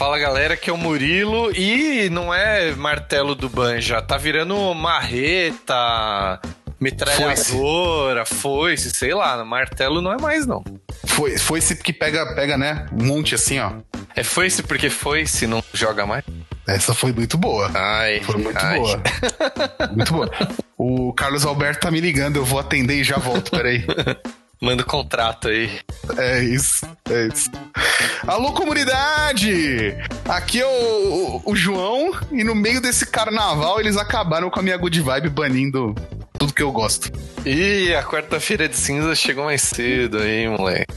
Fala galera, que é o Murilo e não é martelo do Banja, tá virando marreta, metralhadora, foice. foice, sei lá, martelo não é mais não. Foi, foice que pega, pega, né? Um monte assim, ó. É foice porque foice não joga mais? Essa foi muito boa. Ai, foi muito ai. boa. muito boa. O Carlos Alberto tá me ligando, eu vou atender e já volto, peraí. Manda o contrato aí. É isso, é isso. Alô, comunidade! Aqui é o, o, João, e no meio desse carnaval eles acabaram com a minha good vibe banindo tudo que eu gosto. Ih, a quarta-feira de cinza chegou mais cedo aí, moleque.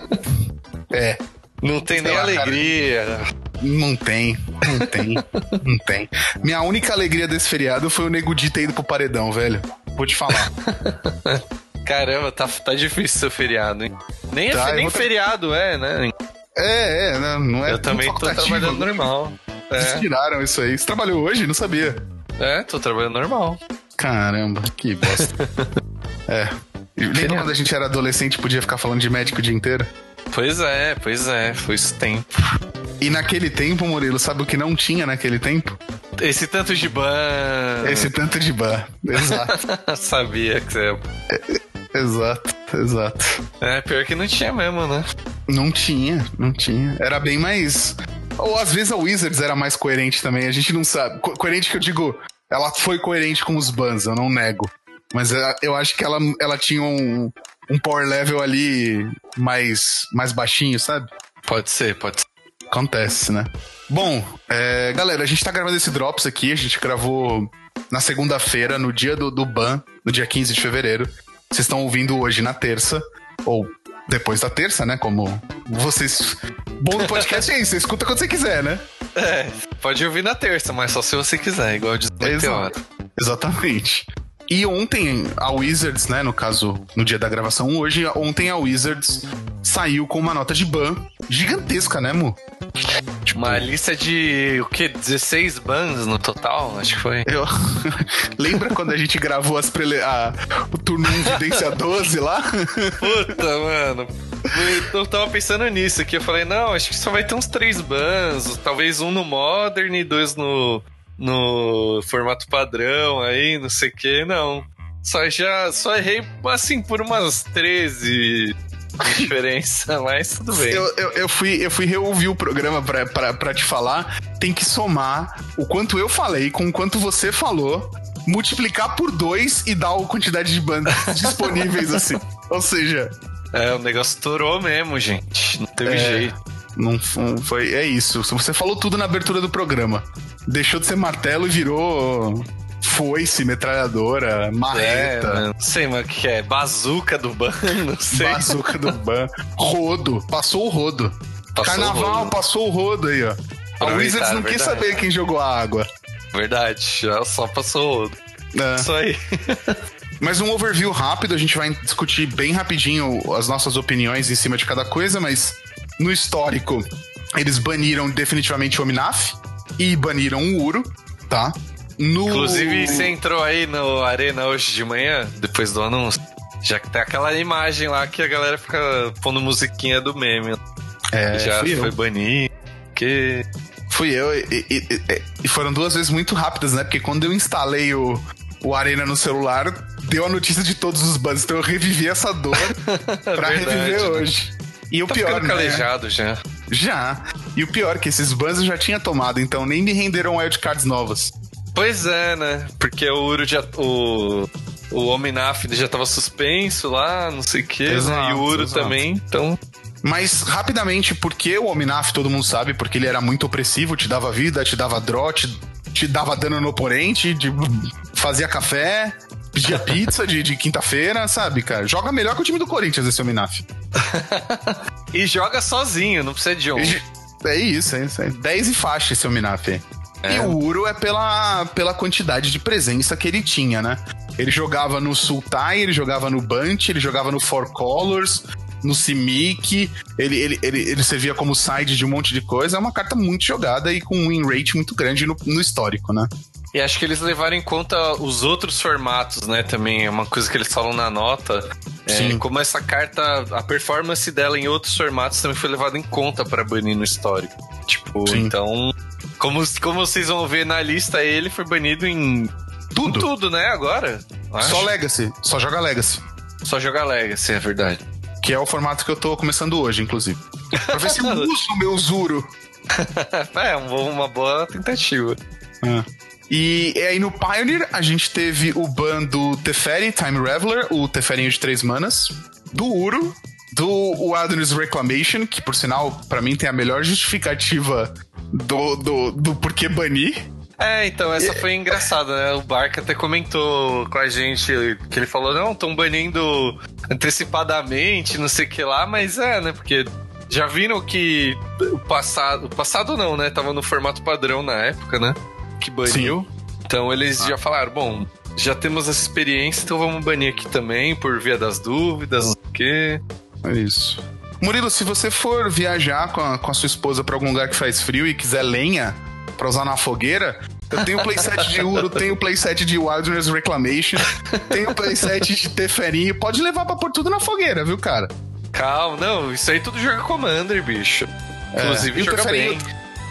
é. Não tem nem lá, alegria. Cara. Não tem, não tem, não tem. Minha única alegria desse feriado foi o Nego Di ter ido pro paredão, velho. Vou te falar. Caramba, tá, tá difícil seu feriado, hein? Nem, tá, é, nem feriado é, né? É, é, né? não é Eu também tô trabalhando né? normal. É. tiraram isso aí. Você trabalhou hoje? Não sabia. É, tô trabalhando normal. Caramba, que bosta. é. Lembra quando a gente era adolescente podia ficar falando de médico o dia inteiro? Pois é, pois é, foi esse tempo. E naquele tempo, Murilo, sabe o que não tinha naquele tempo? Esse tanto de ban. Esse tanto de ban, exato. Sabia que você. Exato, exato. É, pior que não tinha mesmo, né? Não tinha, não tinha. Era bem mais. Ou às vezes a Wizards era mais coerente também, a gente não sabe. Co coerente que eu digo, ela foi coerente com os bans, eu não nego. Mas eu acho que ela, ela tinha um, um power level ali mais, mais baixinho, sabe? Pode ser, pode ser. Acontece, né? Bom, é, galera, a gente tá gravando esse Drops aqui, a gente gravou na segunda-feira, no dia do, do ban, no dia 15 de fevereiro. Vocês estão ouvindo hoje na terça, ou depois da terça, né? Como vocês. Bom no podcast é isso, você escuta quando você quiser, né? É, pode ouvir na terça, mas só se você quiser, igual de Exato. Exatamente. E ontem a Wizards, né, no caso, no dia da gravação hoje, ontem a Wizards saiu com uma nota de ban gigantesca, né, Mu? Tipo, uma lista de o que? 16 bans no total? Acho que foi. Eu... Lembra quando a gente gravou as prele... a... o turno Evidência 12 lá? Puta, mano. Eu tava pensando nisso aqui. Eu falei, não, acho que só vai ter uns três bans. Talvez um no Modern e dois no, no formato padrão aí, não sei o que, não. Só já só errei assim por umas 13 diferença, mas tudo bem. Eu, eu, eu, fui, eu fui reouvir o programa pra, pra, pra te falar. Tem que somar o quanto eu falei com o quanto você falou, multiplicar por dois e dar a quantidade de bandas disponíveis assim. Ou seja. É, o negócio estourou mesmo, gente. Não teve é, jeito. Não foi. É isso. Você falou tudo na abertura do programa deixou de ser martelo e virou foice, metralhadora, marreta. É, não sei, mas o que é? Bazuca do ban? Não sei. Bazuca do ban. Rodo. Passou o rodo. Passou Carnaval, o rodo. passou o rodo aí, ó. A Wizards não verdade. quis saber quem jogou a água. Verdade, só passou o rodo. É. Isso aí. Mas um overview rápido, a gente vai discutir bem rapidinho as nossas opiniões em cima de cada coisa, mas no histórico, eles baniram definitivamente o Ominaf e baniram o Uro, tá? No... Inclusive, você entrou aí no Arena hoje de manhã, depois do anúncio. Já que tem aquela imagem lá que a galera fica pondo musiquinha do meme. É, já foi eu. banir. Que. Fui eu, e, e, e, foram duas vezes muito rápidas, né? Porque quando eu instalei o, o Arena no celular, deu a notícia de todos os bugs. Então eu revivi essa dor pra reviver hoje. E o tá pior, né? calejado já. Já. E o pior, que esses bans eu já tinha tomado, então nem me renderam wildcards novas. Pois é, né? Porque o Uro já. O, o Ominaf já tava suspenso lá, não sei o quê, exato, né? E o Uro exato. também, então. Mas, rapidamente, porque o Ominaf todo mundo sabe, porque ele era muito opressivo, te dava vida, te dava draw, te, te dava dano no oponente, de, fazia café, pedia pizza de, de quinta-feira, sabe, cara? Joga melhor que o time do Corinthians esse Ominaf. e joga sozinho, não precisa de um. É isso, é isso. É 10 e faixa esse Ominaf. É. E o Uro é pela, pela quantidade de presença que ele tinha, né? Ele jogava no Sultai, ele jogava no Bunt, ele jogava no Four Colors, no Simic, ele, ele, ele, ele servia como side de um monte de coisa. É uma carta muito jogada e com um win rate muito grande no, no histórico, né? E acho que eles levaram em conta os outros formatos, né? Também é uma coisa que eles falam na nota. É, Sim. Como essa carta, a performance dela em outros formatos também foi levada em conta para banir no histórico. Tipo, Sim. então. Como, como vocês vão ver na lista, ele foi banido em tudo, tudo né? Agora. Só Legacy. Só joga Legacy. Só joga Legacy, é verdade. Que é o formato que eu tô começando hoje, inclusive. Pra ver se eu uso o meu Zuro. é, uma boa tentativa. É. E aí no Pioneer a gente teve o ban do Teferi, Time Reveler, o Teferinho de três manas, do Uro, do Wilderness Reclamation, que por sinal, para mim tem a melhor justificativa do, do, do porquê banir. É, então, essa foi engraçada, né? O Barca até comentou com a gente que ele falou: não, estão banindo antecipadamente, não sei o que lá, mas é, né? Porque já viram que o passado. O passado não, né? Tava no formato padrão na época, né? Que baniu. Sim. Então eles ah. já falaram: bom, já temos essa experiência, então vamos banir aqui também, por via das dúvidas, sei o quê. É isso. Murilo, se você for viajar com a, com a sua esposa para algum lugar que faz frio e quiser lenha para usar na fogueira, eu tenho o playset de Uro, tenho o playset de Wilderness Reclamation, tenho o playset de Teferinho. Pode levar pra pôr tudo na fogueira, viu, cara? Calma, não, isso aí tudo joga Commander, bicho. É, Inclusive, é, joga bem.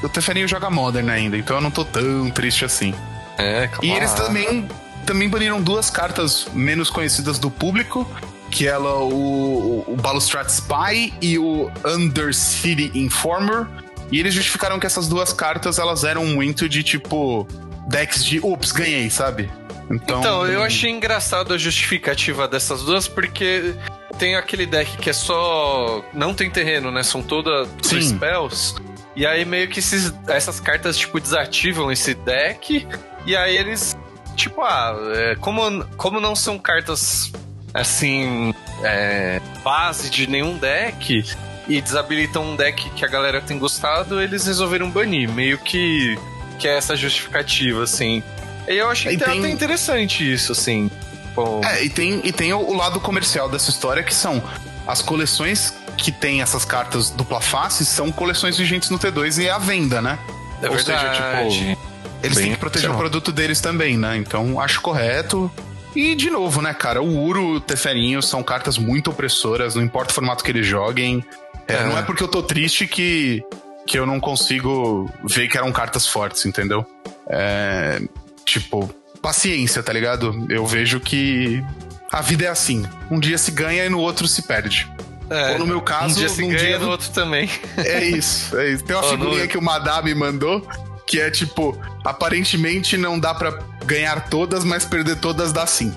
O Teferinho joga Modern ainda, então eu não tô tão triste assim. É, claro. E eles também, também baniram duas cartas menos conhecidas do público, que ela o, o Balustrade Spy e o Undercity Informer. E eles justificaram que essas duas cartas elas eram muito de tipo decks de ups, ganhei, sabe? Então, então eu achei engraçado a justificativa dessas duas porque tem aquele deck que é só não tem terreno, né? São todas spells. E aí meio que esses, essas cartas tipo desativam esse deck e aí eles tipo ah, é, como como não são cartas assim, é, base de nenhum deck e desabilitam um deck que a galera tem gostado, eles resolveram banir. Meio que, que é essa justificativa, assim. E eu achei até, tem... até interessante isso, assim. Bom... É, e tem, e tem o lado comercial dessa história, que são as coleções que tem essas cartas dupla face são coleções vigentes no T2 e à venda, né? É Ou verdade. seja, tipo, eles Bem têm que proteger o produto deles também, né? Então acho correto. E, de novo, né, cara, o Uro o Teferinho são cartas muito opressoras, não importa o formato que eles joguem. É, é. Não é porque eu tô triste que, que eu não consigo ver que eram cartas fortes, entendeu? É, tipo, paciência, tá ligado? Eu vejo que a vida é assim. Um dia se ganha e no outro se perde. É, Ou no meu caso, um dia se ganha dia... no outro também. É isso, é isso. Tem uma oh, figurinha no... que o Madame mandou que é tipo, aparentemente não dá para ganhar todas, mas perder todas dá sim.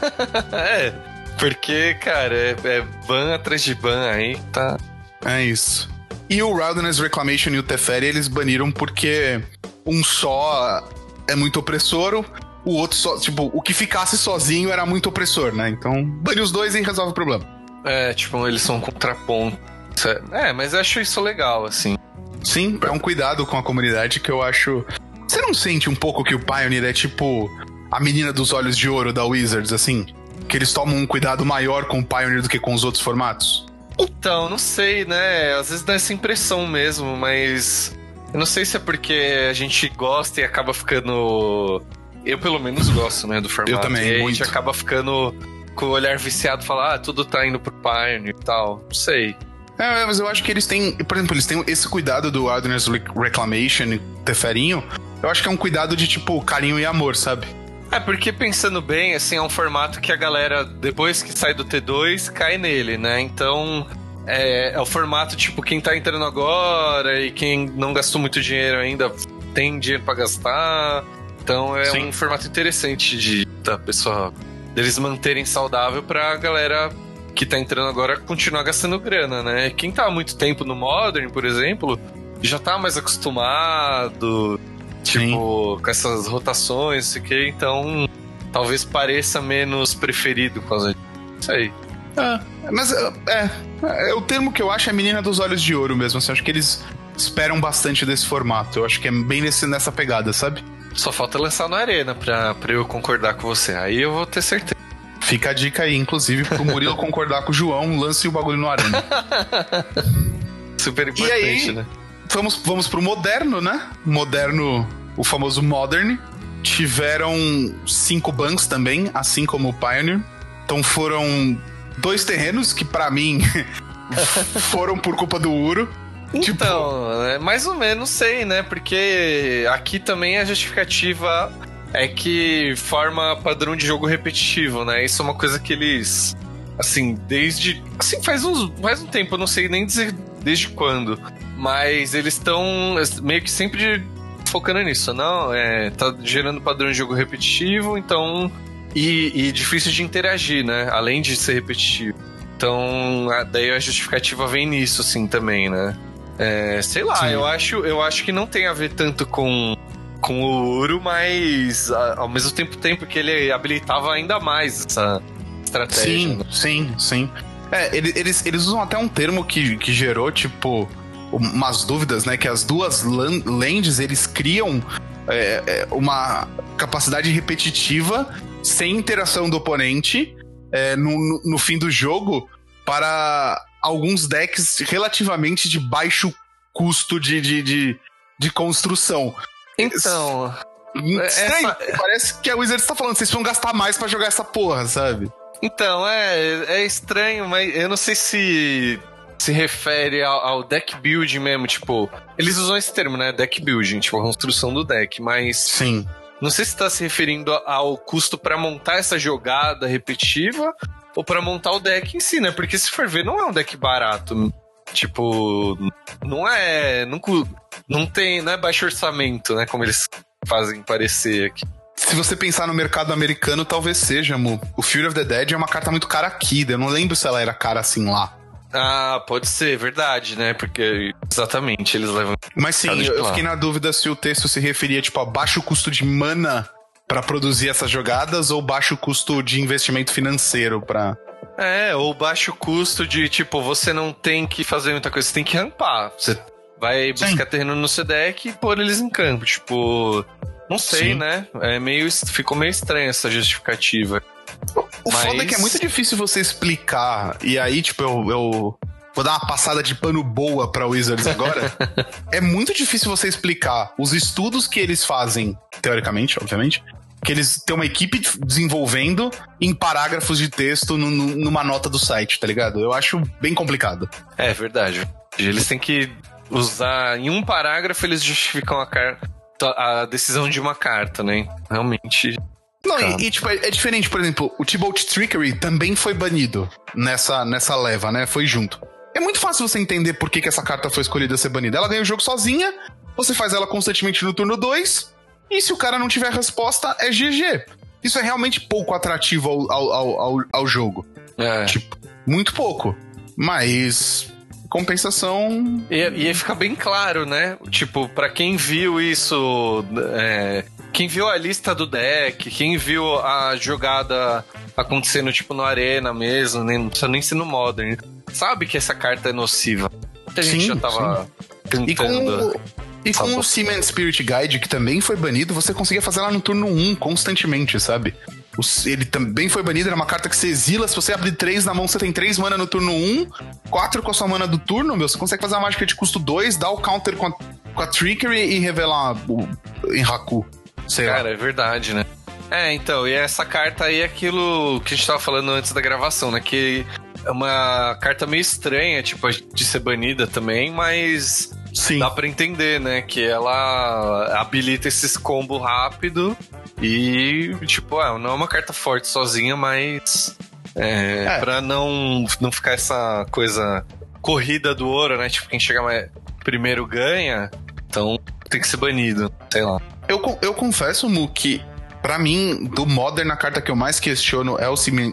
é, porque, cara, é, é ban atrás de ban aí, tá. É isso. E o Wilderness Reclamation e o Teferi eles baniram porque um só é muito opressor, o outro só, tipo, o que ficasse sozinho era muito opressor, né? Então, bane os dois e resolve o problema. É, tipo, eles são contraponto. É, mas eu acho isso legal, assim. Sim, é um cuidado com a comunidade que eu acho. Você não sente um pouco que o Pioneer é tipo a menina dos olhos de ouro da Wizards, assim? Que eles tomam um cuidado maior com o Pioneer do que com os outros formatos? Então, não sei, né? Às vezes dá essa impressão mesmo, mas. Eu não sei se é porque a gente gosta e acaba ficando. Eu, pelo menos, gosto, né, do formato. Eu também, e a gente acaba ficando com o olhar viciado, falar, ah, tudo tá indo pro Pioneer e tal. Não sei. É, mas eu acho que eles têm, por exemplo, eles têm esse cuidado do Wilderness Reclamation, Teferinho. Eu acho que é um cuidado de, tipo, carinho e amor, sabe? É, porque pensando bem, assim, é um formato que a galera, depois que sai do T2, cai nele, né? Então, é, é o formato, tipo, quem tá entrando agora e quem não gastou muito dinheiro ainda tem dinheiro para gastar. Então, é Sim. um formato interessante de da pessoa deles manterem saudável pra galera que tá entrando agora continuar gastando grana, né? Quem tá há muito tempo no Modern, por exemplo, já tá mais acostumado, tipo, Sim. com essas rotações, sei que, então talvez pareça menos preferido por causa disso aí. Ah, mas é, é, é, o termo que eu acho é menina dos olhos de ouro mesmo. Assim, acho que eles esperam bastante desse formato. Eu acho que é bem nesse, nessa pegada, sabe? Só falta lançar na arena pra, pra eu concordar com você. Aí eu vou ter certeza. Fica a dica aí, inclusive, pro Murilo concordar com o João, lance o bagulho no arena. Super importante, aí, né? Vamos, vamos pro moderno, né? Moderno, o famoso Modern. Tiveram cinco bans também, assim como o Pioneer. Então foram dois terrenos que, para mim, foram por culpa do Uro. Tipo, então, é, mais ou menos sei, né? Porque aqui também a justificativa é que forma padrão de jogo repetitivo, né? Isso é uma coisa que eles. Assim, desde. Assim, faz, uns, faz um tempo, eu não sei nem dizer desde quando. Mas eles estão meio que sempre focando nisso. Não, é. Tá gerando padrão de jogo repetitivo, então. E, e difícil de interagir, né? Além de ser repetitivo. Então, daí a justificativa vem nisso, assim, também, né? É, sei lá, eu acho, eu acho que não tem a ver tanto com, com o Uro, mas ao mesmo tempo, tempo que ele habilitava ainda mais essa estratégia. Sim, né? sim, sim. É, eles, eles usam até um termo que, que gerou, tipo, umas dúvidas, né? Que as duas lands, eles criam é, é, uma capacidade repetitiva sem interação do oponente é, no, no, no fim do jogo para alguns decks relativamente de baixo custo de, de, de, de construção. Então. Estranho, essa... parece que a Wizards está falando, vocês vão gastar mais para jogar essa porra, sabe? Então, é, é estranho, mas eu não sei se se refere ao, ao, deck building mesmo, tipo, eles usam esse termo, né? Deck building, tipo, a construção do deck, mas. Sim. Não sei se está se referindo ao custo para montar essa jogada repetitiva ou para montar o deck em si, né? Porque se for ver, não é um deck barato. Tipo, não é. Não, não tem. Não é baixo orçamento, né? Como eles fazem parecer aqui. Se você pensar no mercado americano, talvez seja, Mu. O Fury of the Dead é uma carta muito cara aqui. Eu não lembro se ela era cara assim lá. Ah, pode ser, verdade, né? Porque exatamente, eles levam. Mas sim, eu, eu fiquei na dúvida se o texto se referia, tipo, a baixo custo de mana para produzir essas jogadas ou baixo custo de investimento financeiro para é, ou baixo custo de, tipo, você não tem que fazer muita coisa, você tem que rampar. Você vai buscar Sim. terreno no deck e pôr eles em campo. Tipo, não sei, Sim. né? É meio, ficou meio estranha essa justificativa. O Mas... foda é que é muito difícil você explicar. E aí, tipo, eu, eu vou dar uma passada de pano boa pra Wizards agora. é muito difícil você explicar os estudos que eles fazem, teoricamente, obviamente, que eles têm uma equipe desenvolvendo em parágrafos de texto no, no, numa nota do site, tá ligado? Eu acho bem complicado. É verdade. Eles têm que usar. Em um parágrafo, eles justificam a, a decisão de uma carta, né? Realmente. Não, e, e, tipo, é, é, diferente, por exemplo, o T-Bolt Trickery também foi banido nessa, nessa leva, né? Foi junto. É muito fácil você entender por que, que essa carta foi escolhida ser banida. Ela ganha o jogo sozinha, você faz ela constantemente no turno 2, e se o cara não tiver resposta, é GG. Isso é realmente pouco atrativo ao, ao, ao, ao jogo. É. Tipo, muito pouco. Mas compensação. Ia, ia ficar bem claro, né? Tipo, para quem viu isso. É, quem viu a lista do deck, quem viu a jogada acontecendo, tipo, no Arena mesmo, nem, não precisa nem ser no Modern. Sabe que essa carta é nociva. Muita gente sim, já tava sim. tentando. E com, e com o Seaman Spirit Guide, que também foi banido, você conseguia fazer lá no turno 1 constantemente, sabe? ele também foi banido, era uma carta que você exila. Se você abrir 3 na mão, você tem 3 mana no turno 1, 4 com a sua mana do turno, meu. Você consegue fazer uma mágica de custo 2, dar o counter com a, com a Trickery e revelar o, em Haku. Sei Cara, lá. é verdade, né? É, então, e essa carta aí é aquilo que a gente tava falando antes da gravação, né? Que é uma carta meio estranha, tipo, de ser banida também, mas Sim. Dá pra entender, né? Que ela habilita esses combos rápido e, tipo, é, não é uma carta forte sozinha, mas. É, é. Pra não, não ficar essa coisa corrida do ouro, né? Tipo, quem chega mais primeiro ganha, então tem que ser banido, sei lá. Eu, eu confesso, Mu, que Pra mim, do Modern, a carta que eu mais questiono é o Cement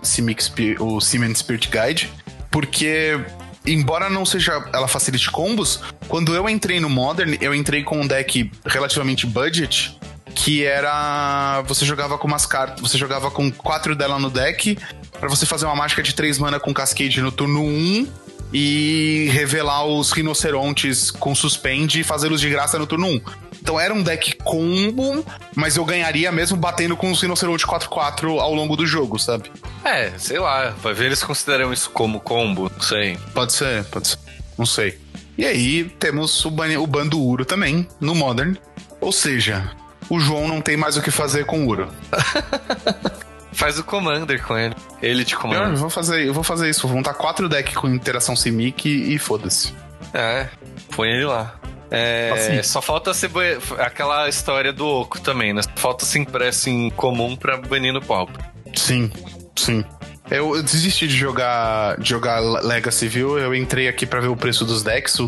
Spirit Guide, porque embora não seja ela facilite combos, quando eu entrei no Modern, eu entrei com um deck relativamente budget, que era você jogava com umas cartas, você jogava com quatro dela no deck para você fazer uma mágica de três mana com Cascade no turno 1 um, e revelar os rinocerontes com suspende e fazê-los de graça no turno 1. Então era um deck combo, mas eu ganharia mesmo batendo com os rinocerontes 4-4 ao longo do jogo, sabe? É, sei lá. Vai ver eles consideram isso como combo, não sei. Pode ser, pode ser. Não sei. E aí temos o, o bando Uro também, no Modern. Ou seja, o João não tem mais o que fazer com o Uro. Faz o Commander com ele. Ele de Commander. Eu vou fazer, eu vou fazer isso. Vou montar quatro decks com interação Simic e, e foda-se. É. põe ele lá. É, assim. Só falta ser aquela história do Oco também, né? Falta ser impresso em comum pra banir no palco. Sim, sim. Eu, desisti de jogar, de jogar Legacy, viu? Eu entrei aqui para ver o preço dos decks. O,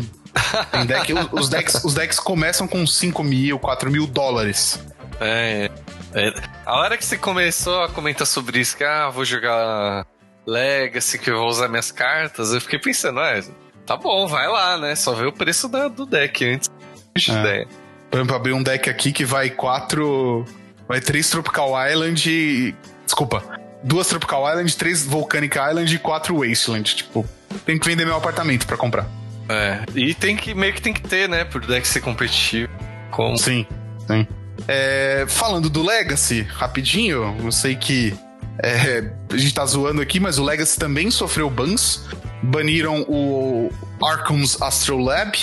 deck, os, decks os decks começam com 5 mil, 4 mil dólares. É, é, A hora que você começou a comentar sobre isso, que ah, vou jogar Legacy, que eu vou usar minhas cartas, eu fiquei pensando, é, tá bom, vai lá, né? Só ver o preço da, do deck antes. É. Ideia. Por exemplo, abrir um deck aqui que vai quatro. Vai três Tropical Island e. Desculpa. Duas Tropical Island, três Volcanic Island e quatro Wasteland. Tipo, tem que vender meu apartamento para comprar. É. E tem que meio que tem que ter, né? Por deck ser competitivo. Como? Sim, sim. É, falando do Legacy, rapidinho, eu sei que é, a gente tá zoando aqui, mas o Legacy também sofreu bans. Baniram o Arkham's Astrolab,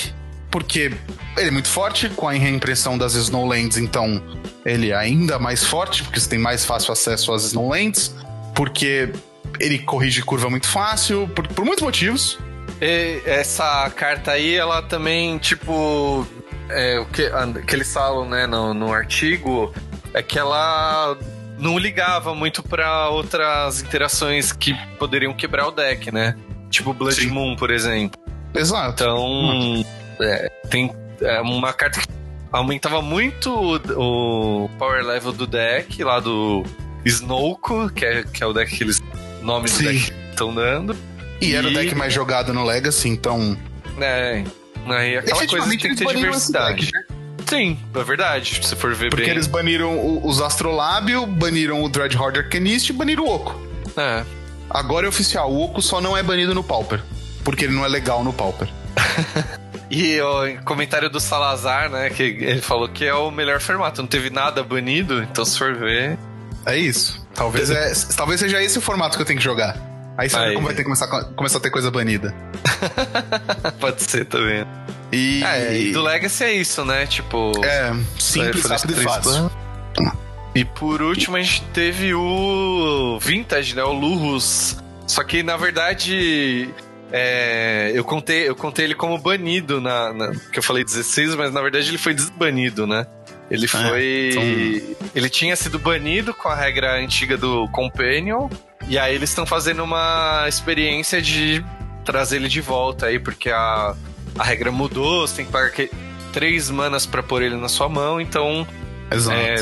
porque ele é muito forte, com a reimpressão das Snowlands, então ele é ainda mais forte, porque você tem mais fácil acesso às Snowlands, porque ele corrige curva muito fácil, por, por muitos motivos. E essa carta aí, ela também, tipo. É, o que, que eles falam, né, no, no artigo, é que ela não ligava muito para outras interações que poderiam quebrar o deck, né? Tipo Blood Sim. Moon, por exemplo. Exato. Então, é, tem é uma carta que aumentava muito o, o, power level do deck, lá do Snowco, que é, que é o deck que eles nomes Sim. do deck estão dando. E, e, era o deck mais jogado no Legacy, então. É. Aí aquela coisa tem que ter diversidade. Deck, né? Sim, é verdade. Se for ver Porque bem. eles baniram os Astrolábio, baniram o Dreadhorde Arcanist e baniram o Oco. É. Agora é oficial, o Oco só não é banido no Pauper. Porque ele não é legal no Pauper. e o comentário do Salazar, né? Que ele falou que é o melhor formato. Não teve nada banido, então se for ver. É isso. Talvez, é, talvez seja esse o formato que eu tenho que jogar. Aí você Aí. como vai ter começar, começar a ter coisa banida. Pode ser também. E... É, e do Legacy é isso, né? Tipo. É, simples, rápido e fácil. E por último a gente teve o Vintage, né? O Lurus. Só que na verdade. É, eu, contei, eu contei ele como banido na, na, Que eu falei 16, mas na verdade ele foi desbanido, né? Ele é, foi. então... Ele tinha sido banido com a regra antiga do Companion. E aí eles estão fazendo uma experiência de trazer ele de volta aí, porque a, a regra mudou, você tem que pagar que, três manas para pôr ele na sua mão, então. Exato. É,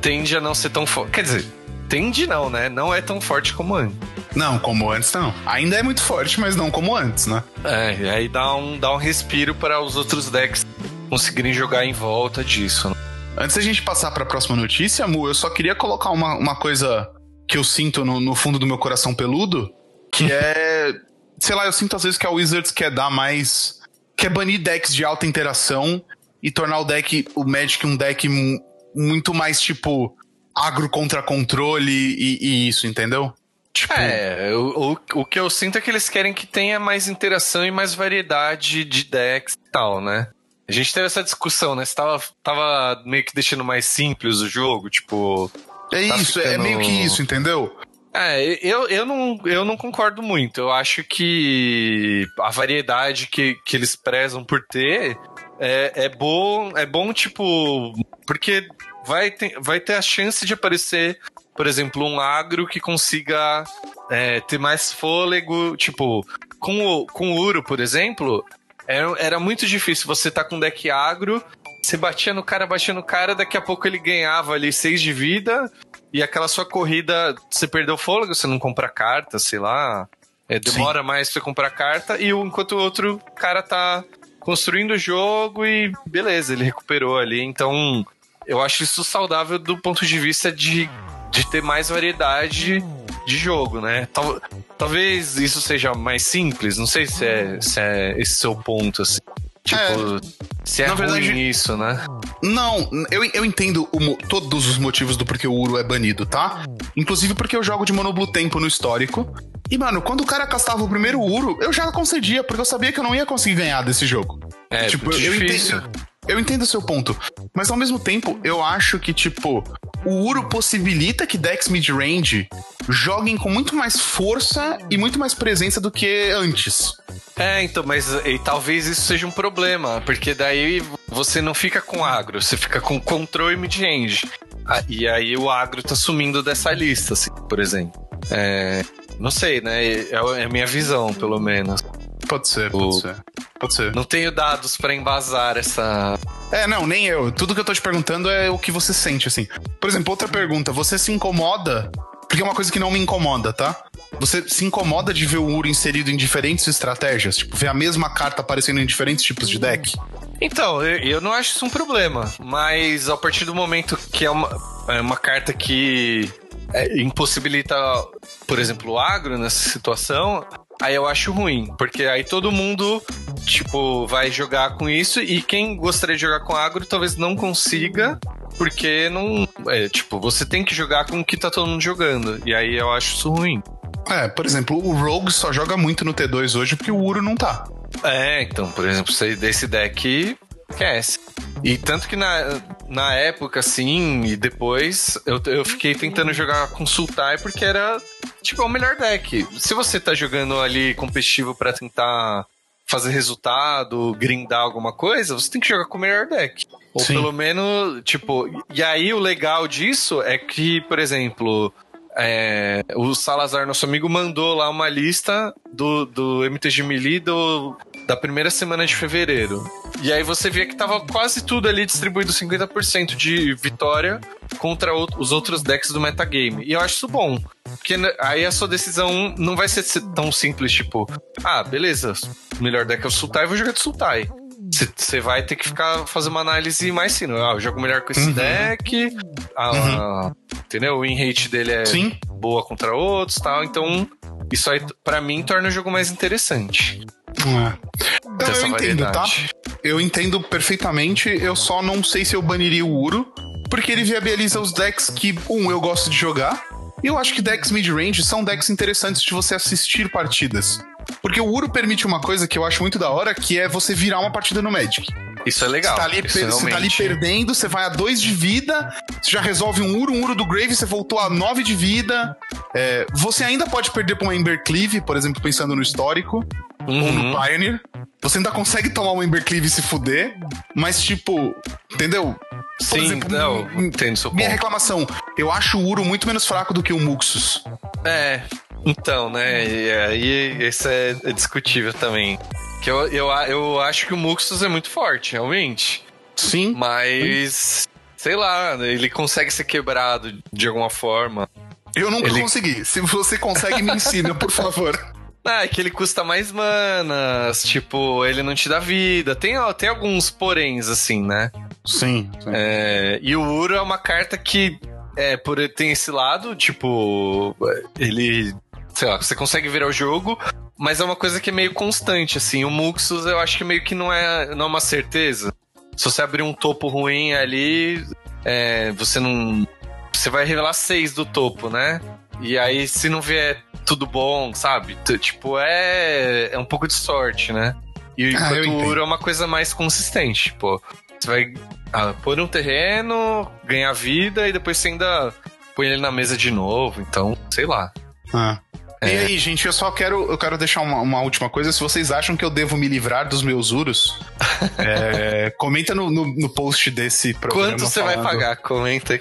tende a não ser tão forte. Quer dizer, tende não, né? Não é tão forte como antes. Não, como antes não. Ainda é muito forte, mas não como antes, né? É, e aí dá um, dá um respiro para os outros decks conseguirem jogar em volta disso. Né? Antes da gente passar para a próxima notícia, Mu, eu só queria colocar uma, uma coisa que eu sinto no, no fundo do meu coração peludo, que é. sei lá, eu sinto às vezes que a Wizards quer dar mais. quer banir decks de alta interação e tornar o deck, o Magic, um deck muito mais tipo agro contra controle e, e isso, entendeu? Tipo... É, o, o, o que eu sinto é que eles querem que tenha mais interação e mais variedade de decks e tal, né? A gente teve essa discussão, né? Você tava, tava meio que deixando mais simples o jogo, tipo. É tá isso, ficando... é meio que isso, entendeu? É, eu, eu, não, eu não concordo muito. Eu acho que a variedade que, que eles prezam por ter é, é bom, é bom, tipo, porque vai ter, vai ter a chance de aparecer, por exemplo, um agro que consiga é, ter mais fôlego, tipo, com o, com o Uro, por exemplo, era, era muito difícil você tá com um deck agro, você batia no cara, batia no cara, daqui a pouco ele ganhava ali 6 de vida, e aquela sua corrida, você perdeu fôlego, você não compra carta, sei lá. É, demora Sim. mais pra você comprar carta, e enquanto o outro cara tá construindo o jogo e beleza, ele recuperou ali. Então, eu acho isso saudável do ponto de vista de, de ter mais variedade de jogo, né? Tal, talvez isso seja mais simples, não sei se é, se é esse seu ponto, assim. Tipo, é, se é ruim verdade, isso, né? Não, eu, eu entendo o, todos os motivos do porquê o Uro é banido, tá? Inclusive porque eu jogo de Monoblue Tempo no histórico. E, mano, quando o cara castava o primeiro Uro, eu já concedia, porque eu sabia que eu não ia conseguir ganhar desse jogo. É, tipo, eu, eu entendo. Eu entendo o seu ponto, mas ao mesmo tempo eu acho que, tipo, o Uro possibilita que decks mid-range joguem com muito mais força e muito mais presença do que antes. É, então, mas e, talvez isso seja um problema, porque daí você não fica com agro, você fica com control e mid-range. Ah, e aí o agro tá sumindo dessa lista, assim, por exemplo. É, não sei, né? É, é a minha visão, pelo menos. Pode ser, pode o... ser. Pode ser. Não tenho dados para embasar essa. É, não, nem eu. Tudo que eu tô te perguntando é o que você sente, assim. Por exemplo, outra pergunta. Você se incomoda? Porque é uma coisa que não me incomoda, tá? Você se incomoda de ver o Uro inserido em diferentes estratégias? Tipo, ver a mesma carta aparecendo em diferentes tipos de deck? Então, eu, eu não acho isso um problema. Mas a partir do momento que é uma, é uma carta que é, impossibilita, por exemplo, o agro nessa situação, aí eu acho ruim, porque aí todo mundo, tipo, vai jogar com isso e quem gostaria de jogar com agro talvez não consiga, porque não. É, tipo, você tem que jogar com o que tá todo mundo jogando, e aí eu acho isso ruim. É, por exemplo, o Rogue só joga muito no T2 hoje porque o Uro não tá. É, então, por exemplo, desse deck esquece. E tanto que na, na época, assim, e depois, eu, eu fiquei tentando jogar com Sultai porque era, tipo, o melhor deck. Se você tá jogando ali competitivo para tentar fazer resultado, grindar alguma coisa, você tem que jogar com o melhor deck. Ou Sim. pelo menos, tipo. E aí o legal disso é que, por exemplo, é, o Salazar, nosso amigo, mandou lá uma lista do, do MTG Melee do, da primeira semana de fevereiro. E aí você via que tava quase tudo ali distribuído 50% de vitória contra os outros decks do metagame. E eu acho isso bom. Porque aí a sua decisão não vai ser tão simples, tipo, ah, beleza, o melhor deck é o Sultai, vou jogar de Sultai. Você vai ter que ficar fazer uma análise mais fina. Ah, eu jogo melhor com esse uhum. deck. A, uhum. Entendeu? O win rate dele é Sim. boa contra outros tal. Então, isso aí, para mim, torna o jogo mais interessante. É. Então, eu entendo, tá? Eu entendo perfeitamente. Eu só não sei se eu baniria o Uro. Porque ele viabiliza os decks que, um, eu gosto de jogar. E eu acho que decks mid-range são decks interessantes de você assistir partidas. Porque o Uro permite uma coisa que eu acho muito da hora, que é você virar uma partida no Magic. Isso é legal. Você tá ali, você tá ali perdendo, você vai a dois de vida, você já resolve um Uro, um Uro do Grave, você voltou a nove de vida. É, você ainda pode perder pra um Embercleave, por exemplo, pensando no histórico, uhum. ou no. Pioneer. Você ainda consegue tomar um Embercleave e se fuder, mas tipo, entendeu? Por Sim, exemplo, não, entendo seu Minha ponto. reclamação, eu acho o Uro muito menos fraco do que o Muxus. É, então, né? E aí isso é, é discutível também. Que eu, eu, eu acho que o Muxus é muito forte, realmente. Sim. Mas, sei lá, ele consegue ser quebrado de alguma forma. Eu nunca ele... consegui. Se você consegue, me ensina, por favor. Ah, é que ele custa mais manas, tipo, ele não te dá vida. Tem, ó, tem alguns poréns, assim, né? Sim. sim. É, e o Uro é uma carta que, é, por ele tem esse lado, tipo, ele sei lá, você consegue virar o jogo, mas é uma coisa que é meio constante, assim. O Muxus eu acho que meio que não é, não é uma certeza. Se você abrir um topo ruim ali, é, você não. Você vai revelar seis do topo, né? E aí, se não vier tudo bom, sabe? Tipo, é, é um pouco de sorte, né? E ah, enquanto o Uro é uma coisa mais consistente, pô. Você vai ah, pôr um terreno, ganhar vida e depois você ainda põe ele na mesa de novo. Então, sei lá. Ah. É. E aí, gente, eu só quero, eu quero deixar uma, uma, última coisa. Se vocês acham que eu devo me livrar dos meus uros, é, comenta no, no, no, post desse programa. Quanto você falando... vai pagar? Comenta aí.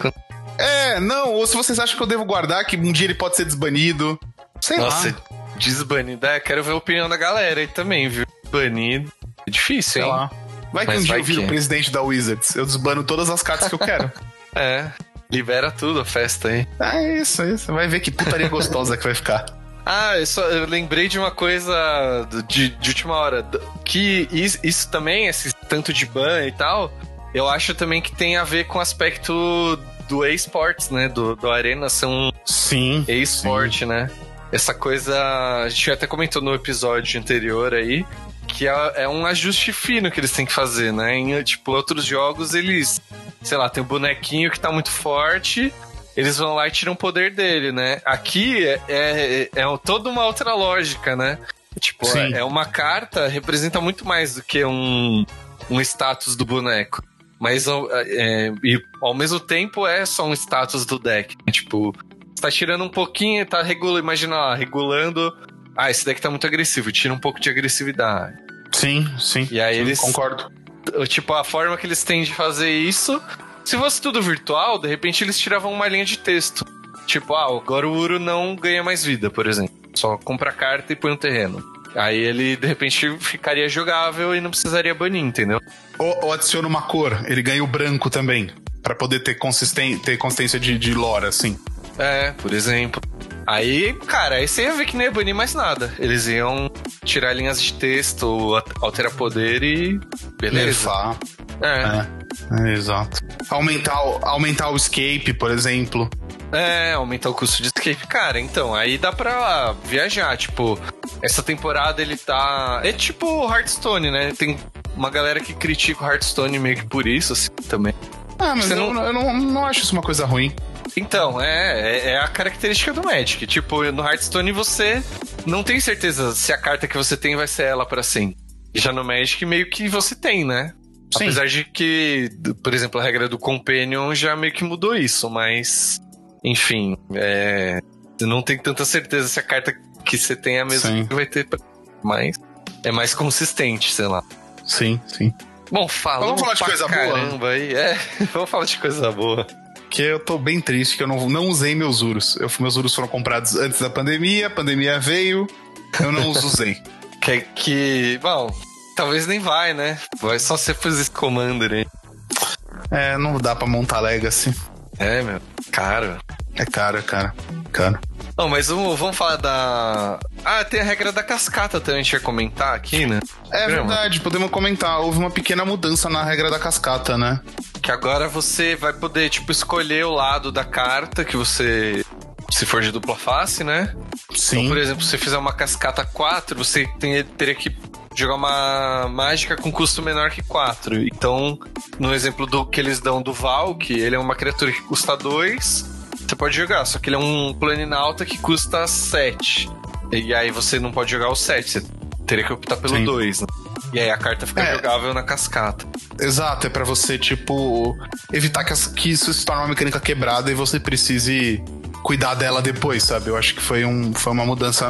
É, não, ou se vocês acham que eu devo guardar, que um dia ele pode ser desbanido. Sei Nossa, lá. desbanido. É, quero ver a opinião da galera aí também, viu? Banido. É difícil, Sei hein? Lá. Vai que Mas um dia eu viro o presidente da Wizards. Eu desbano todas as cartas que eu quero. é. Libera tudo a festa aí. É isso, é isso. Vai ver que putaria gostosa que vai ficar. Ah, eu, só, eu lembrei de uma coisa de, de última hora. Que isso, isso, também, esse tanto de ban e tal, eu acho também que tem a ver com o aspecto do esports, né? Do, do Arena ser um sim, e-sport, né? Essa coisa. A gente até comentou no episódio anterior aí. Que é, é um ajuste fino que eles têm que fazer, né? Em, tipo, outros jogos, eles. Sei lá, tem um bonequinho que tá muito forte eles vão lá e tiram o poder dele, né? Aqui é, é, é toda uma outra lógica, né? Tipo, é, é, uma carta, representa muito mais do que um, um status do boneco. Mas é, e, ao mesmo tempo é só um status do deck. Tipo, você tá tirando um pouquinho, tá regulando, imagina lá, regulando ah, esse deck tá muito agressivo, tira um pouco de agressividade. Sim, sim. E aí sim, eles. Concordo. Tipo, a forma que eles têm de fazer isso. Se fosse tudo virtual, de repente eles tiravam uma linha de texto. Tipo, ah, agora o Uro não ganha mais vida, por exemplo. Só compra carta e põe um terreno. Aí ele, de repente, ficaria jogável e não precisaria banir, entendeu? Ou, ou adiciona uma cor, ele ganha o branco também. para poder ter, consisten ter consistência de, de lore, assim. É, por exemplo. Aí, cara, aí você ia ver que não ia banir mais nada. Eles iam tirar linhas de texto, alterar poder e. Beleza. Nerfar. É. é. é exato. Aumentar, aumentar o escape, por exemplo. É, aumentar o custo de escape. Cara, então, aí dá pra viajar. Tipo, essa temporada ele tá. É tipo Hearthstone, né? Tem uma galera que critica o Hearthstone meio que por isso, assim, também. Ah, mas eu não... eu não, não acho isso uma coisa ruim. Então, é, é, é, a característica do Magic. Tipo, no Hearthstone você não tem certeza se a carta que você tem vai ser ela para sempre. Já no Magic meio que você tem, né? Sim. Apesar de que, por exemplo, a regra do Companion já meio que mudou isso, mas enfim, é, você não tem tanta certeza se a carta que você tem é a mesma sim. que vai ter, mas é mais consistente, sei lá. Sim, sim. Bom, falando vamos falar de coisa boa. Aí, é, vamos falar de coisa boa. Que eu tô bem triste que eu não, não usei meus Urus. Eu, meus Urus foram comprados antes da pandemia, a pandemia veio, eu não os usei. que, que, bom, talvez nem vai, né? Vai só ser esse Commander aí. É, não dá pra montar Legacy. É, meu, caro. É caro, é caro. Caro. Não, mas vamos, vamos falar da. Ah, tem a regra da cascata também, a gente ia comentar aqui, né? É verdade, podemos comentar. Houve uma pequena mudança na regra da cascata, né? Que agora você vai poder, tipo, escolher o lado da carta que você. Se for de dupla face, né? Sim. Então, por exemplo, se você fizer uma cascata 4, você tem, teria que jogar uma mágica com custo menor que 4. Então, no exemplo do que eles dão do Valk, ele é uma criatura que custa 2 você pode jogar, só que ele é um planinauta que custa 7. E aí você não pode jogar o 7, você teria que optar pelo 2, né? E aí a carta fica é. jogável na cascata. Exato, é para você, tipo, evitar que, as, que, isso se torne uma mecânica quebrada e você precise cuidar dela depois, sabe? Eu acho que foi, um, foi uma mudança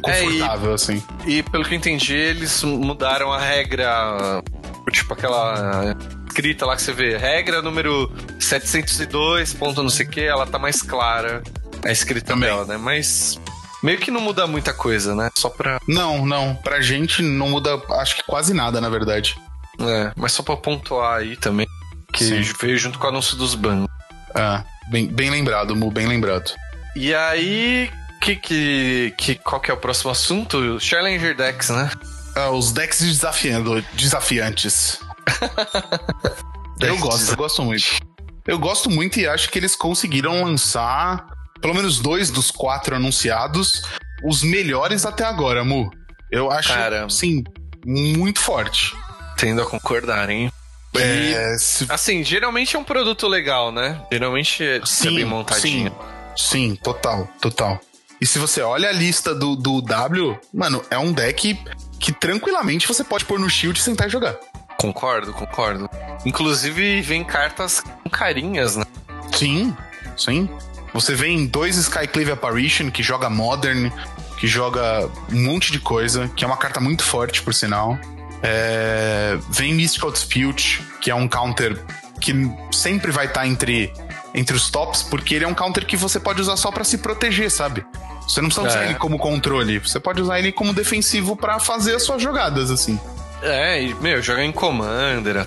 confortável, é, e, assim. E pelo que eu entendi, eles mudaram a regra, tipo aquela escrita lá que você vê, regra número 702, ponto não sei o que, ela tá mais clara a escrita Também. dela, né? Mas meio que não muda muita coisa, né? Só pra. Não, não. Pra gente não muda, acho que quase nada, na verdade. É, mas só pra pontuar aí também, que Sim. veio junto com o anúncio dos bans. Ah, bem, bem lembrado, Mu, bem lembrado. E aí, que, que, que, qual que é o próximo assunto? Challenger Decks, né? Ah, os decks desafiando, desafiantes. eu gosto, eu gosto muito. Eu gosto muito e acho que eles conseguiram lançar pelo menos dois dos quatro anunciados, os melhores até agora, Mu. Eu acho, Cara, sim, muito forte. Tendo a concordar, hein? É, se... Assim, geralmente é um produto legal, né? Geralmente é sim, bem montadinho. Sim, sim, total, total. E se você olha a lista do, do W, mano, é um deck que tranquilamente você pode pôr no shield e sentar e jogar. Concordo, concordo. Inclusive, vem cartas com carinhas, né? Sim, sim. Você vem dois Skyclave Apparition, que joga Modern, que joga um monte de coisa, que é uma carta muito forte, por sinal. É... Vem Mystical Dispute, que é um counter que sempre vai estar tá entre, entre os tops, porque ele é um counter que você pode usar só para se proteger, sabe? Você não precisa é. usar ele como controle, você pode usar ele como defensivo para fazer as suas jogadas, assim. É, e, meu, jogar em Commander,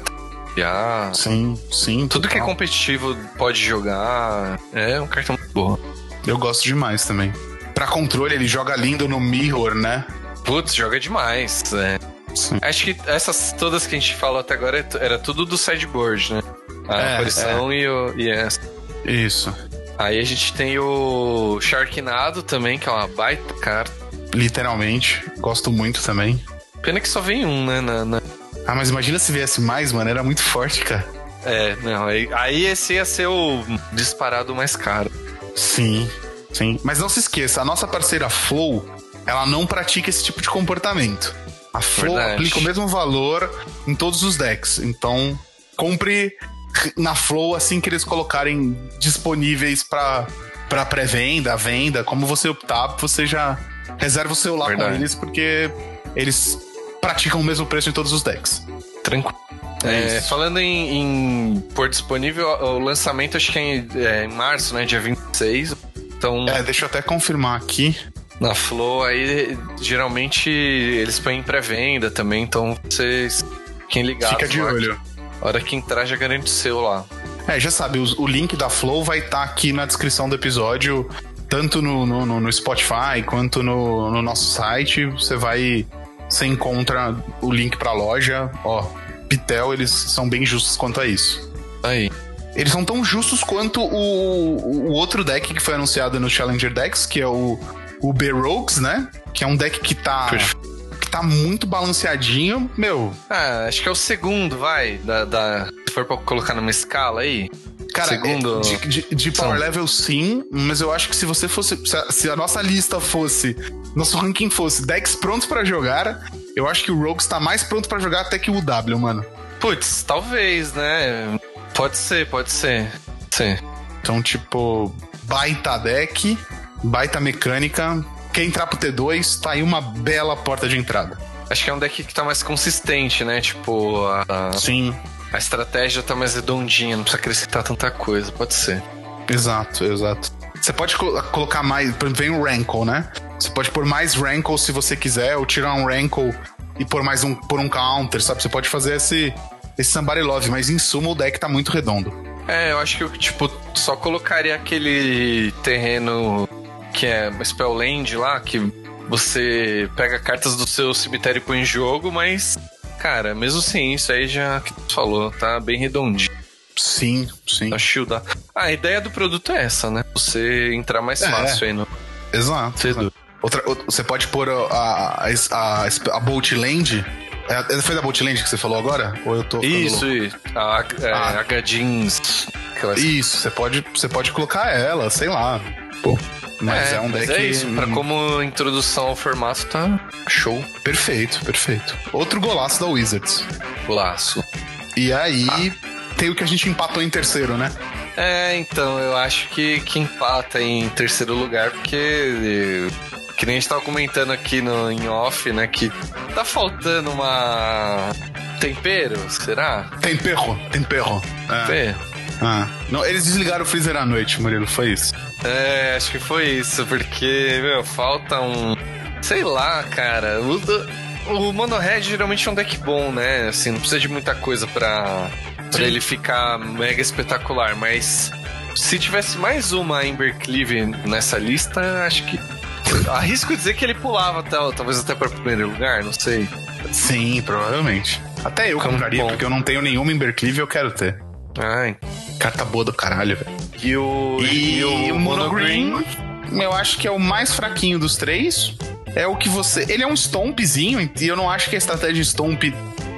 já. Sim, sim. Tudo total. que é competitivo pode jogar. É um cartão muito bom. Eu gosto demais também. Pra controle, ele joga lindo no Mirror, né? Putz, joga demais. É. Sim. Acho que essas todas que a gente falou até agora era tudo do sideboard, né? A é, aparição é. e o. E essa. Isso. Aí a gente tem o Sharknado também, que é uma baita carta. Literalmente. Gosto muito também. Pena que só vem um, né? Na, na... Ah, mas imagina se viesse mais, mano. Era muito forte, cara. É, não. Aí, aí esse ia ser o disparado mais caro. Sim, sim. Mas não se esqueça, a nossa parceira Flow, ela não pratica esse tipo de comportamento. A Flow Verdade. aplica o mesmo valor em todos os decks. Então, compre na Flow assim que eles colocarem disponíveis para para pré-venda, venda, como você optar, você já reserva o seu lá Verdade. com eles, porque eles praticam o mesmo preço em todos os decks. Tranquilo. É É, falando em, em pôr disponível, o lançamento acho que é em, é em março, né? Dia 26. Então, É, deixa eu até confirmar aqui. na Flow, aí geralmente eles põem em pré-venda também, então vocês fiquem ligados. Fica de lá. olho. A hora que entrar já garante o seu lá. É, já sabe, o, o link da Flow vai estar aqui na descrição do episódio, tanto no, no, no- no Spotify quanto no, no nosso site. Você vai. Você encontra o link pra loja. Ó, Pitel, eles são bem justos quanto a isso. Aí. Eles são tão justos quanto o, o outro deck que foi anunciado no Challenger Decks, que é o, o B-Rogues, né? Que é um deck que tá. Perfeito. Tá muito balanceadinho. Meu, Ah, acho que é o segundo, vai. Da, da- se for pra colocar numa escala aí. Cara, Segundo- é, de, de- de power São. level sim, mas eu acho que se você fosse. Se a, se a nossa lista fosse. Nosso ranking fosse decks prontos pra jogar, eu acho que o Rogues tá mais pronto pra jogar até que o W, mano. Putz, talvez, né? Pode ser, pode ser. Sim. Então, tipo, baita deck, baita mecânica. Quer entrar pro T2, tá aí uma bela porta de entrada. Acho que é um deck que tá mais consistente, né? Tipo, a- Sim, a estratégia tá mais redondinha, não precisa acrescentar tanta coisa, pode ser. exato, exato. Você pode colo- colocar mais. Vem o Rankle, né? Você pode pôr mais Rankle se você quiser, ou tirar um Rankle e pôr mais um por um counter, sabe? Você pode fazer esse, esse Somebody Love, mas em suma o deck tá muito redondo. É, eu acho que eu, tipo, só colocaria aquele terreno que é Spellland lá, que você pega cartas do seu cemitério e põe em jogo, mas, cara, mesmo sem isso aí já que tu falou, tá bem redondinho. Sim, sim. Tá shieldar. Ah, a ideia do produto é essa, né? Você entrar mais É. fácil aí no Exato. Cedo. Outra, outra- você pode pôr a, a, a, a Bolt Land. É, foi da Bolt Land que você falou agora? Ou eu tô Isso, louco? isso. A, é, Ah. H-Jeans. Isso, você pode, você pode colocar ela, sei lá. Pô. Mas é, um mas deck. é isso. Pra como introdução ao formato, tá show. Perfeito, perfeito. Outro golaço da Wizards. Laço. E aí tem o que a gente empatou em terceiro, né? É, então, eu acho que, que empata em terceiro lugar, porque. eh, Que nem a gente tava comentando aqui no, em off, né? Que tá faltando uma. Tempero, será? Tem perro, tem perro. É. É. Ah. Não, eles desligaram o freezer à noite, Murilo, foi isso. É, acho que foi isso, porque, meu, falta um. Sei lá, cara. O, o Mono Red geralmente é um deck bom, né? Assim, não precisa de muita coisa pra, pra ele ficar mega espetacular, mas se tivesse mais uma Embercleave nessa lista, acho que. Arrisco dizer que ele pulava até, talvez até para primeiro lugar, não sei. Sim, provavelmente. Até eu compraria, porque eu não tenho nenhuma Embercleave e eu quero ter. Ai. Carta boa do caralho, velho. E o. E, o Monogreen, eu acho que é o mais fraquinho dos três. É o que você. Ele é um stompzinho, e eu não acho que a estratégia Stomp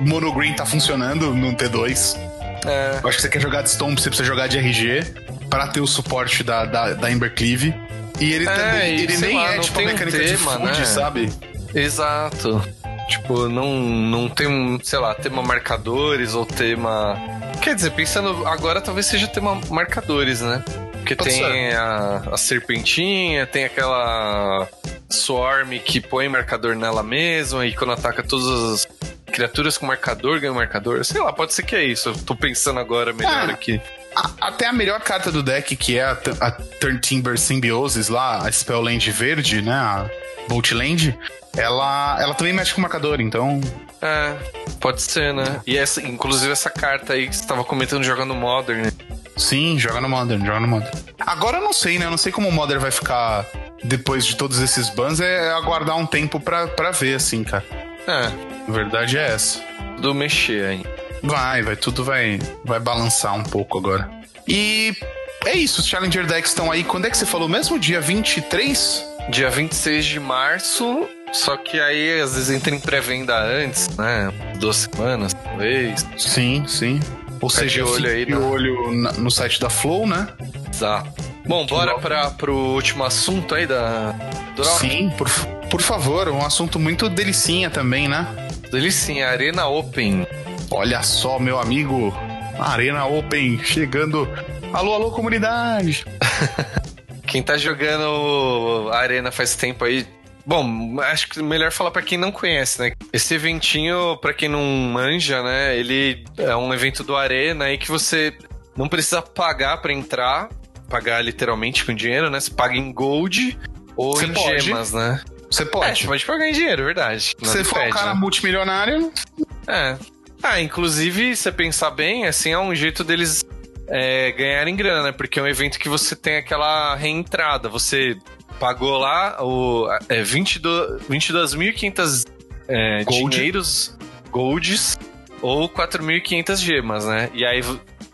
Monogreen tá funcionando no T2. É, Eu acho que você quer jogar de Stomp, você precisa jogar de RG pra ter o suporte da, da, da Embercleave. E ele É, também. e Ele nem lá, é tipo a tem um mecânica de tema, food, né? sabe? Exato. Tipo, não, não tem, um, sei lá, tema marcadores ou tema. Quer dizer, pensando agora, talvez seja tema marcadores, né? Porque Pode tem a, a serpentinha, tem aquela Swarm que põe marcador nela mesma e quando ataca todas as criaturas com marcador ganha um marcador. Sei lá, pode ser que é isso. Eu tô pensando agora melhor Ah. aqui. A- até a melhor carta do deck, que é a, a Turn Timber Symbiosis lá, a Spellland verde, né? A Bolt Land, ela, ela também mexe com marcador, então. É, pode ser, né? E essa, inclusive essa carta aí que você tava comentando jogando Modern, né? Sim, joga no Modern, joga no Modern. Agora eu não sei, né? Eu não sei como o Modern vai ficar depois de todos esses bans. É aguardar um tempo pra, pra ver, assim, cara. É, A verdade é essa. do mexer aí. Vai, vai, tudo vai, vai balançar um pouco agora. E é isso, os Challenger Decks estão aí. Quando é que você falou mesmo? Dia 23? Dia 26 de março, só que aí às vezes entra em pré-venda antes, né? Duas semanas, talvez. Sim, sim. Ou Fica seja, de olho aí, de né? olho na- no site da Flow, né? Exato. Bom, bora para pro último assunto aí da do Rock. Sim, por, por favor, um assunto muito delicinha também, né? Delicinha, Arena Open. Olha só, meu amigo, Arena Open chegando. Alô, alô, comunidade! Quem tá jogando a Arena faz tempo aí Bom, acho que melhor falar para quem não conhece, né? Esse eventinho, para quem não manja, né? Ele é um evento do Arena aí que você não precisa pagar para entrar, pagar literalmente com dinheiro, né? Você paga em gold ou você em pode. gemas, né? Você pode. É, você pode pagar em dinheiro, verdade. Se você for um cara né? multimilionário. É. Ah, inclusive, se você pensar bem, assim, é um jeito deles é, ganharem grana, né? Porque é um evento que você tem aquela reentrada. Você pagou lá o é, 22.500 é, Gold. dinheiros, golds, ou 4.500 gemas, né? E aí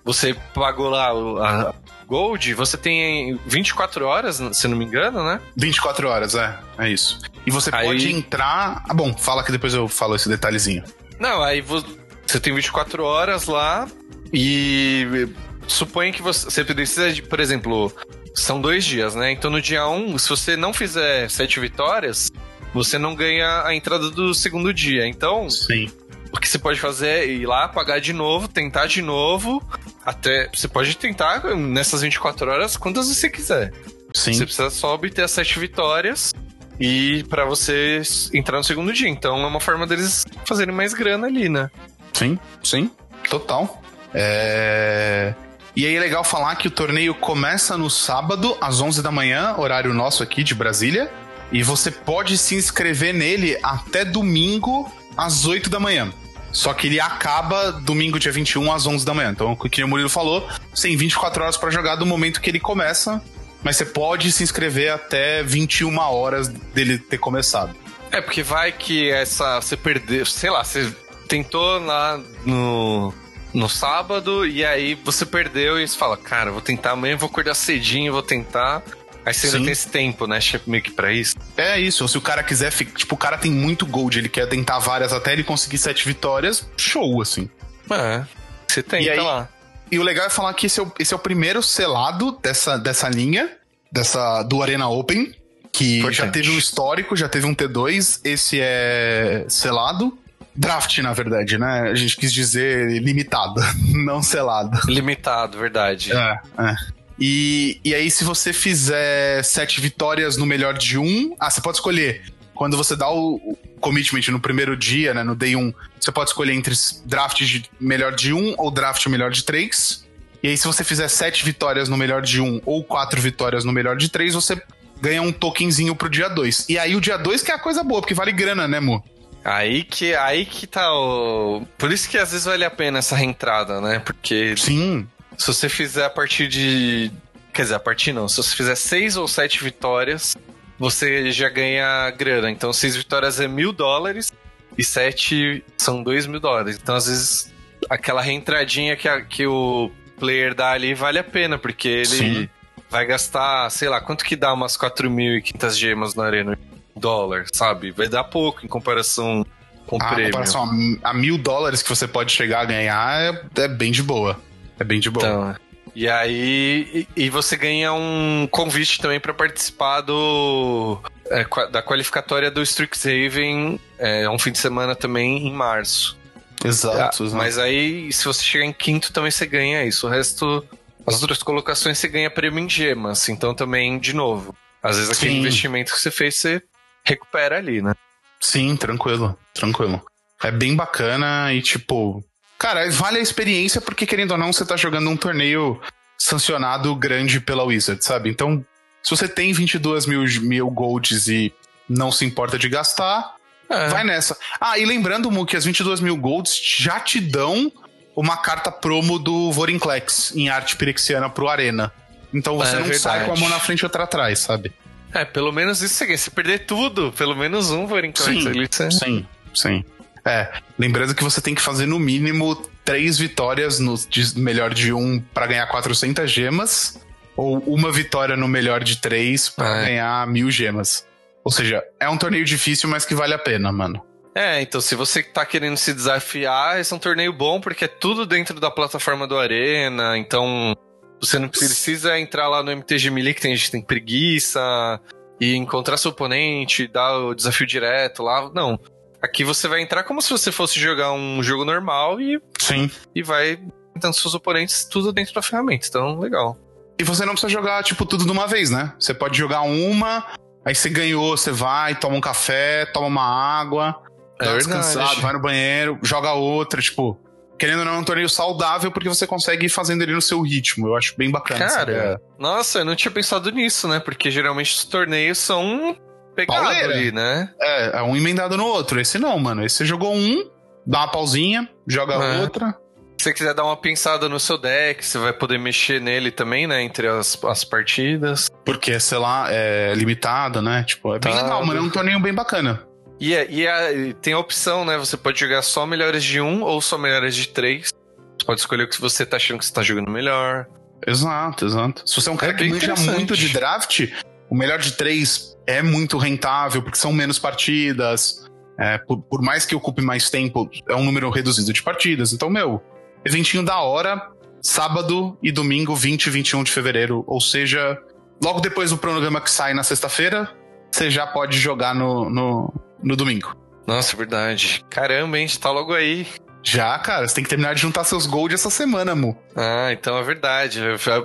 você pagou lá a Gold, você tem 24 horas, se não me engano, né? 24 horas, é. É isso. E você aí... pode entrar. Ah, bom, fala que depois eu falo esse detalhezinho. Não, aí você tem 24 horas lá e suponha que você, você precisa de, por exemplo, são dois dias, né? Então no dia um, se você não fizer sete vitórias, você não ganha a entrada do segundo dia. Então, Sim. o que você pode fazer é ir lá, pagar de novo, tentar de novo, até. Você pode tentar nessas 24 horas quantas você quiser. Sim. Você precisa só obter as sete vitórias e para você entrar no segundo dia. Então é uma forma deles fazerem mais grana ali, né? Sim, sim, total. É... E aí é legal falar que o torneio começa no sábado, às 11 da manhã, horário nosso aqui de Brasília. E você pode se inscrever nele até domingo, às 8 da manhã. Só que ele acaba domingo, dia 21, às 11 da manhã. Então, o que o Murilo falou, você tem 24 horas para jogar do momento que ele começa, mas você pode se inscrever até 21 horas dele ter começado. É, porque vai que essa. Você perdeu. Sei lá, você tentou lá no no sábado e aí você perdeu e você fala, cara, vou tentar amanhã, vou acordar cedinho, vou tentar. Aí você Sim. ainda tem esse tempo, né? Meio que pra isso. É isso. Ou se o cara quiser, tipo, o cara tem muito gold, ele quer tentar várias até ele conseguir sete vitórias, show, assim. É. Você tem, e aí, lá. E o legal é falar que esse é o, esse é o primeiro selado dessa, dessa linha, dessa do Arena Open, que Importante. já teve um histórico, já teve um T2, esse é selado. Draft, na verdade, né? A gente quis dizer limitado, não selado. Limitado, verdade. É, é. E, e aí, se você fizer sete vitórias no melhor de um, ah, você pode escolher. Quando você dá o commitment no primeiro dia, né, no day 1, você pode escolher entre draft de melhor de um ou draft melhor de três. E aí, se você fizer sete vitórias no melhor de um ou quatro vitórias no melhor de três, você ganha um tokenzinho pro dia 2. E aí, o dia 2 que é a coisa boa, porque vale grana, né, Mo? Aí que, aí que tá o. Por isso que às vezes vale a pena essa reentrada, né? Porque. Sim. Se você fizer a partir de. Quer dizer, a partir não. Se você fizer seis ou sete vitórias, você já ganha grana. Então, seis vitórias é mil dólares e sete são dois mil dólares. Então, às vezes, aquela reentradinha que, a, que o player dá ali vale a pena, porque ele Sim. vai gastar, sei lá, quanto que dá umas 4.500 gemas na arena? Dólar, sabe? Vai dar pouco em comparação com o ah, prêmio. Em comparação a, a, mil dólares que você pode chegar a ganhar é, é bem de boa. É bem de boa. Então, e aí, e, e você ganha um convite também para participar do é, da qualificatória do Strixhaven, é um fim de semana também em março. Exato, ah, Mas aí, se você chegar em quinto, também você ganha isso. O resto, as outras colocações, você ganha prêmio em gemas. Então, também, de novo, às vezes aquele Sim. investimento que você fez, você recupera ali, né? Sim, tranquilo, tranquilo. É bem bacana e, tipo, cara, vale a experiência porque, querendo ou não, você tá jogando um torneio sancionado grande pela Wizard, sabe? Então, se você tem 22 mil, mil golds e não se importa de gastar, é. vai nessa. Ah, e lembrando, Mu, que as 22 mil golds já te dão uma carta promo do Vorinclex em arte pirexiana pro Arena. Então você é, não verdade. sai com a mão na frente e outra atrás, sabe? É, pelo menos isso aqui. Se perder tudo, pelo menos um for sim, ali. Sim, sim. É, lembrando que você tem que fazer no mínimo três vitórias no de melhor de um para ganhar 400 gemas, ou uma vitória no melhor de três para é. ganhar mil gemas. Ou seja, é um torneio difícil, mas que vale a pena, mano. É, então se você tá querendo se desafiar, esse é um torneio bom porque é tudo dentro da plataforma do Arena, então você não precisa entrar lá no MTG Melee, que tem tem preguiça, e encontrar seu oponente, dar o desafio direto lá. Não. Aqui você vai entrar como se você fosse jogar um jogo normal e. Sim. E vai tentando seus oponentes tudo dentro da ferramenta. Então, legal. E você não precisa jogar, tipo, tudo de uma vez, né? Você pode jogar uma, Aí você ganhou, você vai, toma um café, toma uma água, É dá verdade. descansada, vai no banheiro, joga outra, tipo. Querendo ou não, é um torneio saudável porque você consegue ir fazendo ele no seu ritmo. Eu acho bem bacana. essa Cara, ideia. nossa, eu não tinha pensado nisso, né? Porque geralmente os torneios são pegados Pauleira. ali, né? É, é um emendado no outro. Esse não, mano. Esse você jogou um, dá uma pausinha, joga É. outra. Se você quiser dar uma pensada no seu deck, você vai poder mexer nele também, né? Entre as, as partidas. Porque, sei lá, é limitado, né? Tipo, é bem Tá. legal, mano. É um torneio bem bacana. E, é- e é- e tem a opção, né? Você pode jogar só melhores de um ou só melhores de três. Você pode escolher o que você tá achando que você tá jogando melhor. Exato, exato. Se você é um cara É que manja muito de draft, o melhor de três é muito rentável, porque são menos partidas. É, por, por mais que ocupe mais tempo, é um número reduzido de partidas. Então, meu, eventinho da hora, sábado e domingo, 20 e 21 de fevereiro. Ou seja, logo depois do programa que sai na sexta-feira, você já pode jogar no, no, no domingo. Nossa, é verdade. Caramba, hein? Tá logo aí. Já, cara, você tem que terminar de juntar seus gold essa semana, Mu. Ah, então é verdade.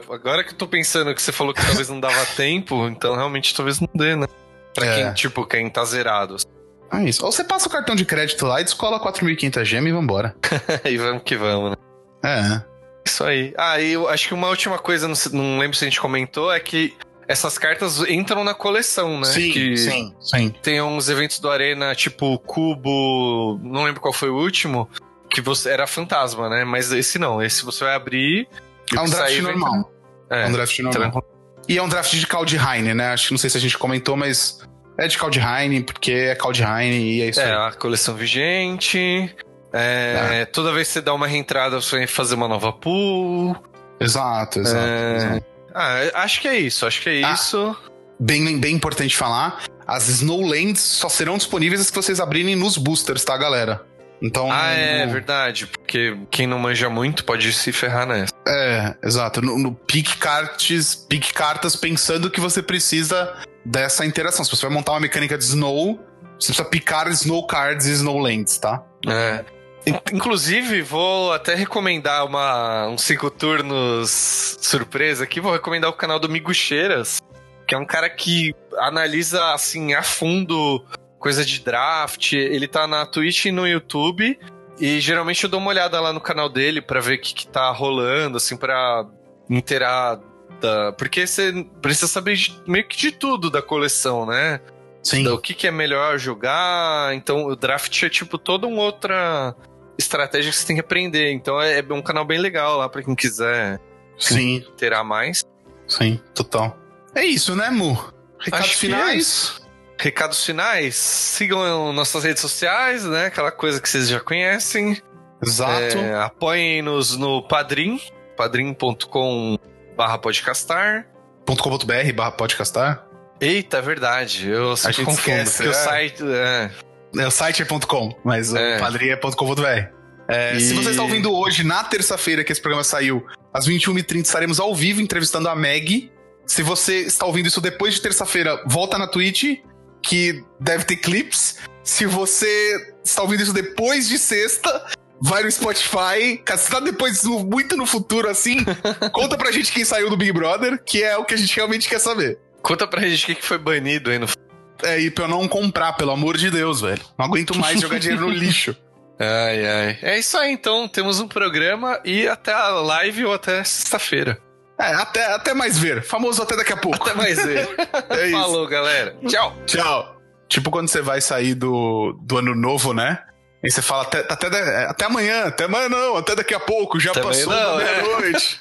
Agora que eu tô pensando que você falou que talvez não dava tempo, então realmente talvez não dê, né? Pra É. quem, tipo, quem tá zerado. É isso. Ou você passa o cartão de crédito lá e descola 4.500 gem e vambora. e vamos que vamos, né? É. Isso aí. Ah, e eu acho que uma última coisa, não, não lembro se a gente comentou, é que essas cartas entram na coleção, né? Sim, que sim, sim. Tem uns eventos do Arena, tipo Cubo, não lembro qual foi o último, que você era fantasma, né? Mas esse não, esse você vai abrir. É um draft normal. É É, um draft normal. tranquilo. E é um draft de Kaldheim, né? Acho que não sei se a gente comentou, mas é de Kaldheim, porque é Kaldheim e é isso É, aí. a coleção vigente. É, Toda vez que você dá uma reentrada, você vai fazer uma nova pool. Exato, exato. É. exato. Ah, acho que é isso, acho que é Ah. isso. Bem, bem importante falar, as Snowlands só serão disponíveis as que vocês abrirem nos boosters, tá, galera? Então. Ah, é verdade, porque quem não manja muito pode se ferrar nessa. É, exato. No, no pique cartas, pique cartas pensando que você precisa dessa interação. Se você vai montar uma mecânica de Snow, você precisa picar Snow Cards e Snowlands, tá? É. In- Inclusive, vou até recomendar uma, uns cinco turnos surpresa aqui. Vou recomendar o canal do Migucheiras, que é um cara que analisa, assim, a fundo coisa de draft. Ele tá na Twitch e no YouTube. E geralmente eu dou uma olhada lá no canal dele pra ver o que, que tá rolando, assim, pra inteirar. Da... Porque você precisa saber de- meio que de tudo da coleção, né? Sim. o que, que é melhor jogar. Então, o draft é tipo toda uma outra estratégia que você tem que aprender. Então, é, é um canal bem legal lá pra quem quiser Sim, terá mais. sim, total. É isso, né, Mu? Recados Acho que é finais? isso. Recados finais, sigam nossas redes sociais, né? Aquela coisa que vocês já conhecem. Exato. É, Apoiem-nos no Padrim, padrim.com barra podcastar. .com.br barra podcastar. Eita, é verdade. Eu sempre confundo. esquece, o é. site. É, É, o site é .com, mas É. o padrinho é .com.br. É, E- Se você está ouvindo hoje, na terça-feira que esse programa saiu, às 21h30, estaremos ao vivo entrevistando a Meg. Se você está ouvindo isso depois de terça-feira, volta na Twitch, que deve ter clips. Se você está ouvindo isso depois de sexta, vai no Spotify. Se está depois, muito no futuro assim, conta pra gente quem saiu do Big Brother, que é o que a gente realmente quer saber. Conta pra gente o que que foi banido aí no É, e pra eu não comprar, pelo amor de Deus, velho. Não aguento mais jogar dinheiro no lixo. Ai, ai. É isso aí, então. Temos um programa e até a live ou até sexta-feira. É, até, até mais ver. Famoso até daqui a pouco. Até mais ver. É. Falou, galera. Tchau. Tchau. Tipo quando você vai sair do, do ano novo, né? E você fala até, até, da- até amanhã, até amanhã não, até daqui a pouco, já Até passou não, é. meia-noite.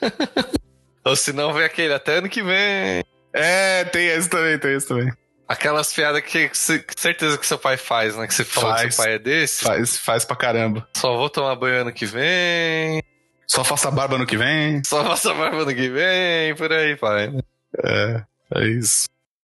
Ou se não, vem aquele até ano que vem. É, tem esse também, tem esse também. Aquelas piadas que, que que certeza que seu pai faz, né? Que você que Faz. seu pai é desse. Faz, faz pra caramba. Só vou tomar banho ano que vem. Só faça barba no que vem. Só faça barba ano que vem. Por aí, pai. É, é isso.